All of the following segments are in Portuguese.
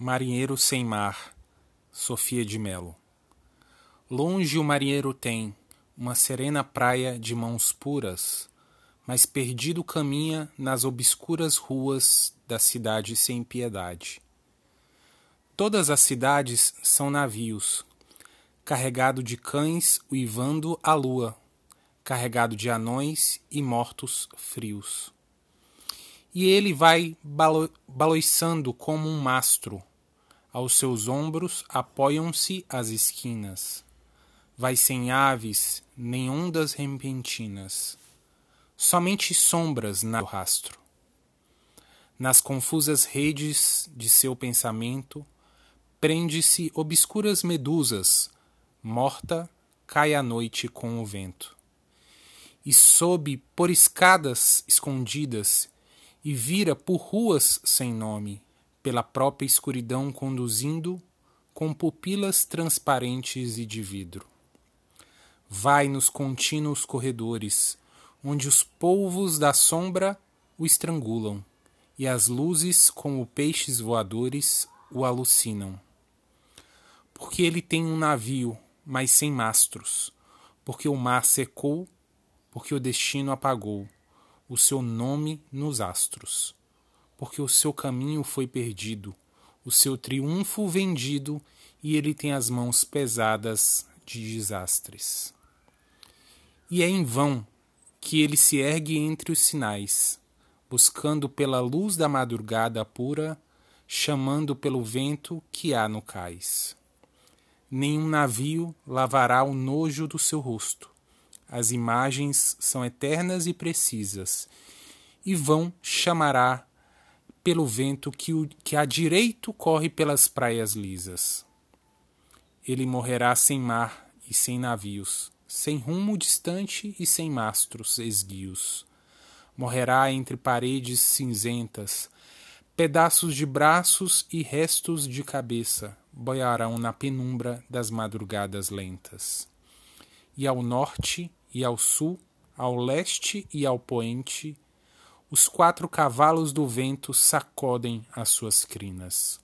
Marinheiro sem mar, Sofia de Melo. Longe o marinheiro tem uma serena praia de mãos puras, mas perdido caminha nas obscuras ruas da cidade sem piedade. Todas as cidades são navios, carregado de cães uivando a lua, carregado de anões e mortos frios. E ele vai balo baloiçando como um mastro, aos seus ombros apoiam-se as esquinas. Vai sem aves, nem ondas repentinas, somente sombras na rastro. Nas confusas redes de seu pensamento, prende-se obscuras medusas, morta cai a noite com o vento. E sobe por escadas escondidas, e vira por ruas sem nome, pela própria escuridão conduzindo, com pupilas transparentes e de vidro. Vai nos contínuos corredores, onde os polvos da sombra o estrangulam, e as luzes, como peixes voadores, o alucinam. Porque ele tem um navio, mas sem mastros, porque o mar secou, porque o destino apagou o seu nome nos astros porque o seu caminho foi perdido, o seu triunfo vendido, e ele tem as mãos pesadas de desastres. E é em vão que ele se ergue entre os sinais, buscando pela luz da madrugada pura, chamando pelo vento que há no cais. Nenhum navio lavará o nojo do seu rosto. As imagens são eternas e precisas, e vão chamará pelo vento que, o, que a direito corre pelas praias lisas. Ele morrerá sem mar e sem navios, sem rumo distante e sem mastros esguios. Morrerá entre paredes cinzentas, pedaços de braços e restos de cabeça boiarão na penumbra das madrugadas lentas. E ao norte e ao sul, ao leste e ao poente, os quatro cavalos do vento sacodem as suas crinas.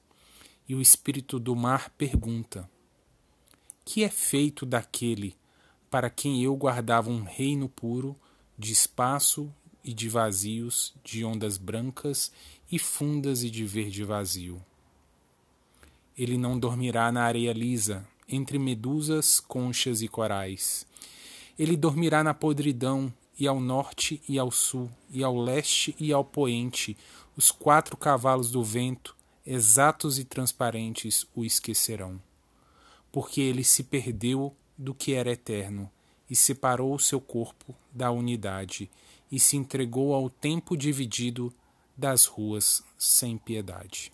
E o espírito do mar pergunta: Que é feito daquele para quem eu guardava um reino puro de espaço e de vazios, de ondas brancas e fundas e de verde vazio? Ele não dormirá na areia lisa, entre medusas, conchas e corais. Ele dormirá na podridão e ao norte e ao sul, e ao leste e ao poente, os quatro cavalos do vento, exatos e transparentes, o esquecerão. Porque ele se perdeu do que era eterno, e separou o seu corpo da unidade, e se entregou ao tempo dividido das ruas sem piedade.